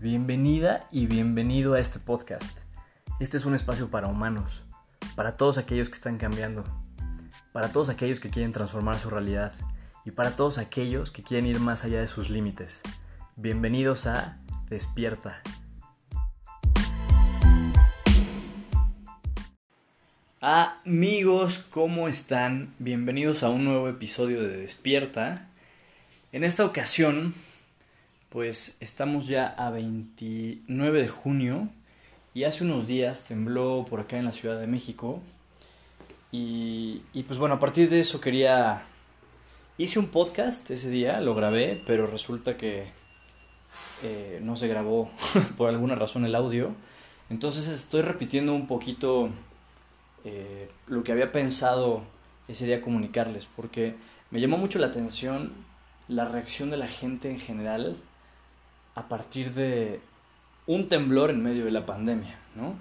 Bienvenida y bienvenido a este podcast. Este es un espacio para humanos, para todos aquellos que están cambiando, para todos aquellos que quieren transformar su realidad y para todos aquellos que quieren ir más allá de sus límites. Bienvenidos a Despierta. Amigos, ¿cómo están? Bienvenidos a un nuevo episodio de Despierta. En esta ocasión pues estamos ya a 29 de junio y hace unos días tembló por acá en la Ciudad de México y, pues bueno, a partir de eso quería... Hice un podcast ese día, lo grabé, pero resulta que eh, no se grabó por alguna razón el audio. Entonces estoy repitiendo un poquito eh, lo que había pensado ese día comunicarles, porque me llamó mucho la atención la reacción de la gente en general a partir de un temblor en medio de la pandemia, ¿no?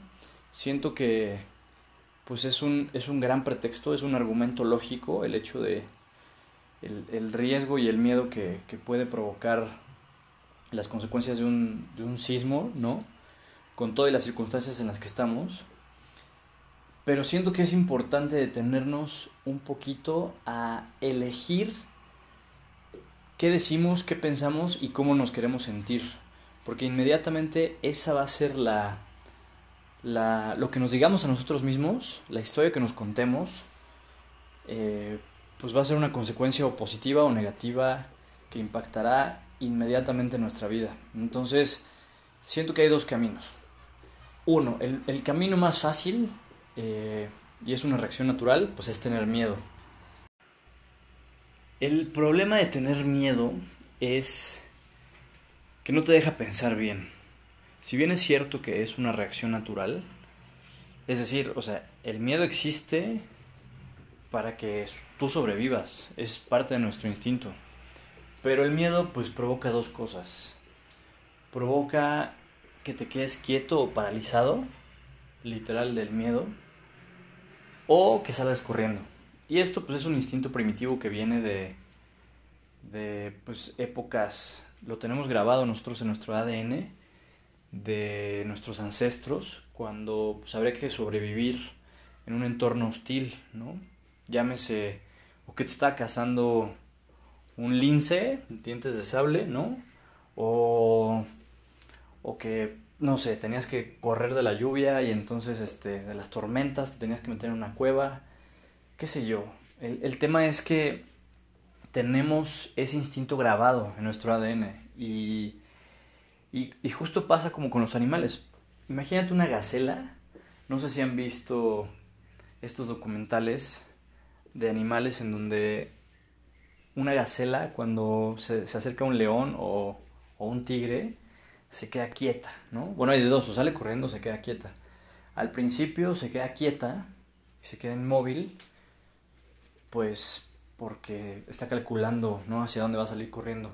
Siento que pues es un, es un gran pretexto, es un argumento lógico el hecho de el, riesgo y el miedo que, puede provocar las consecuencias de un, de un sismo, ¿no? Con todas las circunstancias en las que estamos. Pero siento que es importante detenernos un poquito a elegir qué decimos, qué pensamos y cómo nos queremos sentir. Porque inmediatamente esa va a ser la, la lo que nos digamos a nosotros mismos, la historia que nos contemos, eh, pues va a ser una consecuencia o positiva o negativa que impactará inmediatamente nuestra vida. Entonces, siento que hay dos caminos. Uno, el, camino más fácil, eh, y es una reacción natural, pues es tener miedo. El problema de tener miedo es que no te deja pensar bien. Si bien es cierto que es una reacción natural, es decir, o sea, el miedo existe para que tú sobrevivas, es parte de nuestro instinto. Pero el miedo pues provoca dos cosas. Provoca que te quedes quieto o paralizado, literal del miedo, o que salgas corriendo. Y esto pues es un instinto primitivo que viene de, de pues, épocas, lo tenemos grabado nosotros en nuestro ADN, de nuestros ancestros, cuando pues, habría que sobrevivir en un entorno hostil, ¿no? Llámese, o que te está cazando un lince, dientes de sable, ¿no? O, o que, no sé, tenías que correr de la lluvia y entonces este, de las tormentas, te tenías que meter en una cueva qué sé yo. El, tema es que tenemos ese instinto grabado en nuestro ADN y, y, justo pasa como con los animales. Imagínate una gacela, no sé si han visto estos documentales de animales en donde una gacela cuando se, acerca a un león o, o, un tigre se queda quieta, ¿no? Bueno, hay de dos, o sale corriendo o se queda quieta. Al principio se queda quieta, se queda inmóvil pues porque está calculando, ¿no? Hacia dónde va a salir corriendo.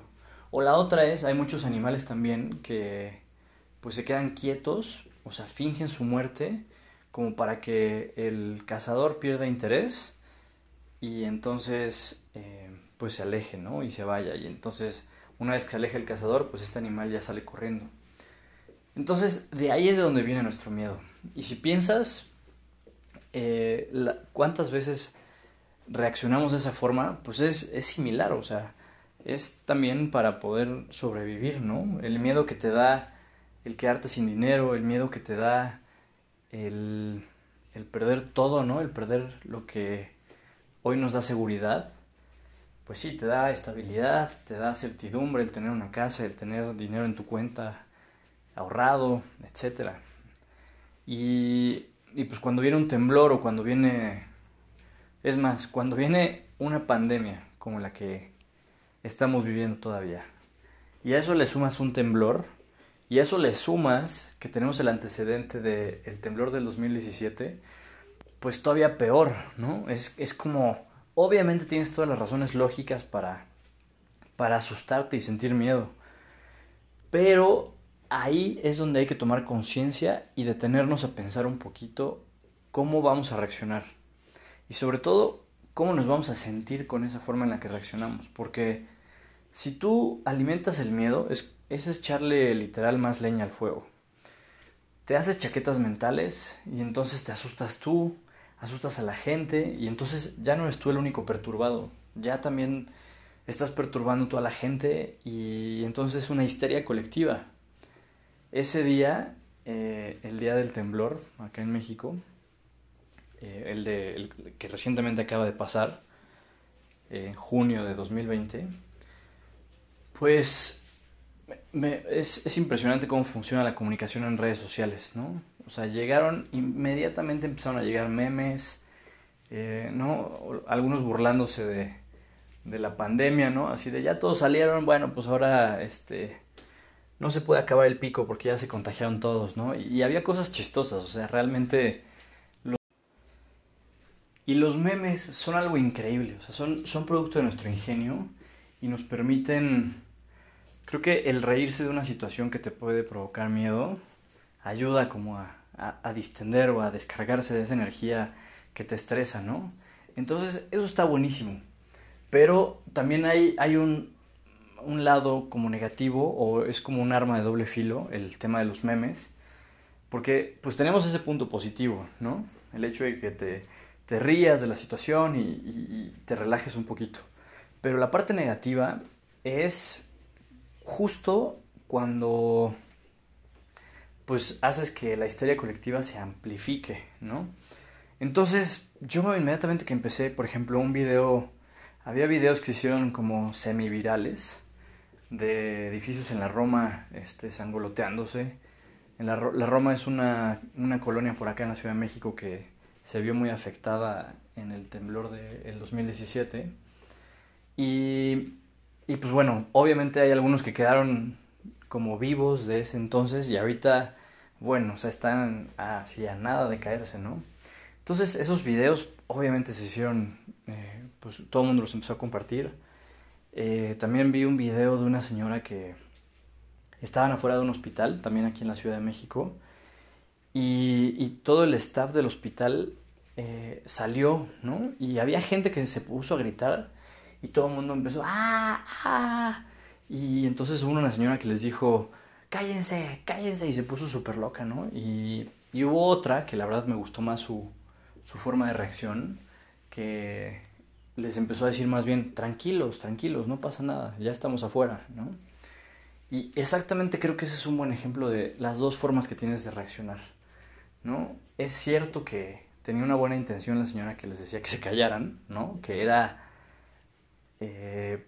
O la otra es, hay muchos animales también que pues se quedan quietos, o sea, fingen su muerte como para que el cazador pierda interés y entonces eh, pues se aleje, ¿no? Y se vaya. Y entonces, una vez que se aleja el cazador, pues este animal ya sale corriendo. Entonces, de ahí es de donde viene nuestro miedo. Y si piensas, eh, ¿cuántas veces reaccionamos de esa forma, pues es, es similar, o sea, es también para poder sobrevivir, ¿no? El miedo que te da el quedarte sin dinero, el miedo que te da el, el perder todo, ¿no? El perder lo que hoy nos da seguridad, pues sí, te da estabilidad, te da certidumbre el tener una casa, el tener dinero en tu cuenta ahorrado, etc. Y, y pues cuando viene un temblor o cuando viene es más, cuando viene una pandemia como la que estamos viviendo todavía, y a eso le sumas un temblor, y a eso le sumas que tenemos el antecedente del temblor del 2017, pues todavía peor, ¿no? Es, es como, obviamente tienes todas las razones lógicas para, para asustarte y sentir miedo, pero ahí es donde hay que tomar conciencia y detenernos a pensar un poquito cómo vamos a reaccionar. Y sobre todo, cómo nos vamos a sentir con esa forma en la que reaccionamos. Porque si tú alimentas el miedo, es, es echarle literal más leña al fuego. Te haces chaquetas mentales y entonces te asustas tú, asustas a la gente y entonces ya no eres tú el único perturbado, ya también estás perturbando a toda la gente y entonces es una histeria colectiva. Ese día, eh, el día del temblor acá en México, eh, el, de, que recientemente acaba de pasar, en junio de 2020, pues es, es, impresionante cómo funciona la comunicación en redes sociales, ¿no? O sea, llegaron, inmediatamente empezaron a llegar memes, eh, ¿no? Algunos burlándose de, de la pandemia, ¿no? Así de ya todos salieron, bueno, pues ahora, este, no se puede acabar el pico porque ya se contagiaron todos, ¿no? Y, había cosas chistosas, o sea, realmente... Y los memes son algo increíble, o sea, son, son producto de nuestro ingenio y nos permiten... Creo que el reírse de una situación que te puede provocar miedo ayuda como a, a, distender o a descargarse de esa energía que te estresa, ¿no? Entonces, eso está buenísimo. Pero también hay, hay un, un lado como negativo o es como un arma de doble filo el tema de los memes. Porque pues tenemos ese punto positivo, ¿no? El hecho de que te, te rías de la situación y, te relajes un poquito. Pero la parte negativa es justo cuando pues haces que la histeria colectiva se amplifique, ¿no? Entonces, yo inmediatamente que empecé, por ejemplo, un video, había videos que hicieron como semi-virales de edificios en la Roma este, sangoloteándose. En la, la Roma es una, una, colonia por acá en la Ciudad de México que se vio muy afectada en el temblor del 2017. Y, y pues bueno, obviamente hay algunos que quedaron como vivos de ese entonces y ahorita, bueno, o sea, están así a nada de caerse, ¿no? Entonces esos videos obviamente se hicieron, eh, pues todo el mundo los empezó a compartir. Eh, también vi un video de una señora que estaban afuera de un hospital, también aquí en la Ciudad de México, y, todo el staff del hospital eh, salió, ¿no? Y había gente que se puso a gritar y todo el mundo empezó, ¡ah! ¡ah! Y entonces hubo una señora que les dijo, cállense, cállense, y se puso súper loca, ¿no? Y, y, hubo otra que la verdad me gustó más su, su forma de reacción, que les empezó a decir más bien, tranquilos, tranquilos, no pasa nada, ya estamos afuera, ¿no? Y exactamente creo que ese es un buen ejemplo de las dos formas que tienes de reaccionar, ¿no? Es cierto que tenía una buena intención la señora que les decía que se callaran, ¿no? Que era... Eh,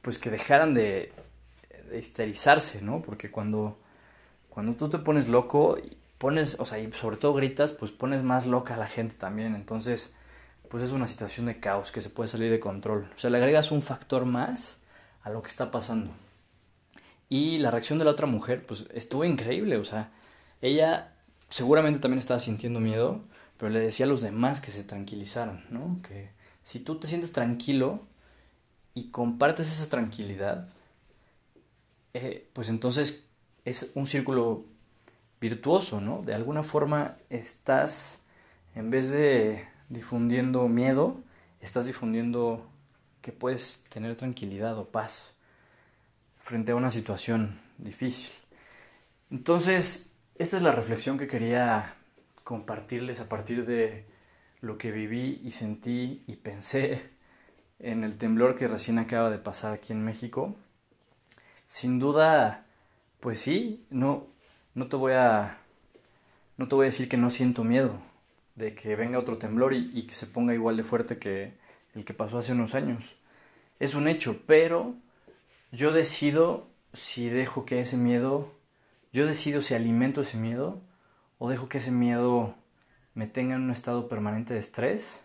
pues que dejaran de, de histerizarse, ¿no? Porque cuando, cuando tú te pones loco, pones, o sea, y sobre todo gritas, pues pones más loca a la gente también. Entonces, pues es una situación de caos que se puede salir de control. O sea, le agregas un factor más a lo que está pasando. Y la reacción de la otra mujer, pues estuvo increíble. O sea, ella seguramente también estaba sintiendo miedo, pero le decía a los demás que se tranquilizaran, ¿no? Que si tú te sientes tranquilo, y compartes esa tranquilidad, eh, pues entonces es un círculo virtuoso, ¿no? De alguna forma estás, en vez de difundiendo miedo, estás difundiendo que puedes tener tranquilidad o paz frente a una situación difícil. Entonces, esta es la reflexión que quería compartirles a partir de lo que viví y sentí y pensé en el temblor que recién acaba de pasar aquí en México. Sin duda, pues sí, no, no te voy a, no te voy a decir que no siento miedo de que venga otro temblor y, y que se ponga igual de fuerte que el que pasó hace unos años. Es un hecho, pero yo decido si dejo que ese miedo, yo decido si alimento ese miedo o dejo que ese miedo me tenga en un estado permanente de estrés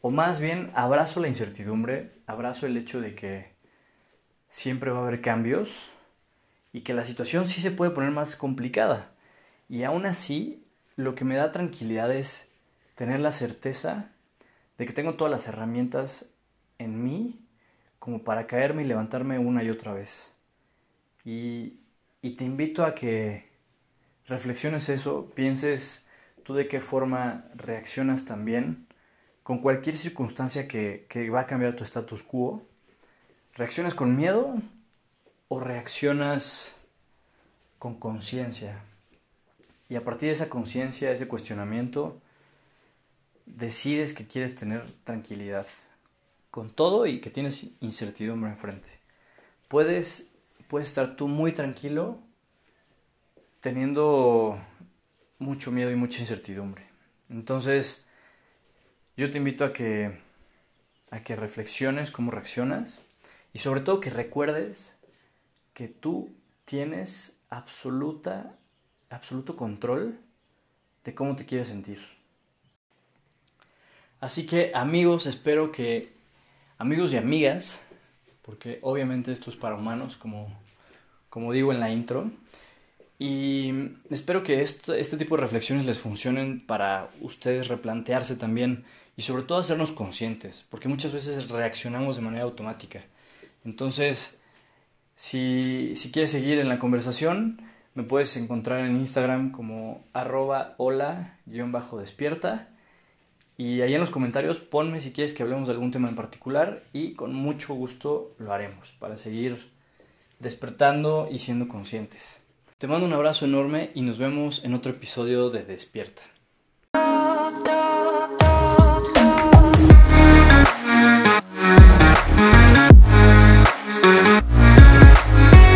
o más bien abrazo la incertidumbre, abrazo el hecho de que siempre va a haber cambios y que la situación sí se puede poner más complicada. Y aún así, lo que me da tranquilidad es tener la certeza de que tengo todas las herramientas en mí como para caerme y levantarme una y otra vez. Y, y te invito a que reflexiones eso, pienses tú de qué forma reaccionas también con cualquier circunstancia que, va a cambiar tu status quo, ¿Reaccionas con miedo o reaccionas con conciencia? Y a partir de esa conciencia, ese cuestionamiento, decides que quieres tener tranquilidad con todo y que tienes incertidumbre enfrente. Puedes, puedes estar tú muy tranquilo teniendo mucho miedo y mucha incertidumbre. Entonces, yo te invito a que, a que reflexiones cómo reaccionas y sobre todo que recuerdes que tú tienes absoluta, absoluto control de cómo te quieres sentir. Así que amigos, espero que, amigos y amigas, porque obviamente esto es para humanos, como, como digo en la intro, y espero que este tipo de reflexiones les funcionen para ustedes replantearse también y sobre todo hacernos conscientes, porque muchas veces reaccionamos de manera automática. Entonces, si, si quieres seguir en la conversación, me puedes encontrar en Instagram como arroba hola-despierta y ahí en los comentarios ponme si quieres que hablemos de algún tema en particular y con mucho gusto lo haremos para seguir despertando y siendo conscientes. Te mando un abrazo enorme y nos vemos en otro episodio de Despierta.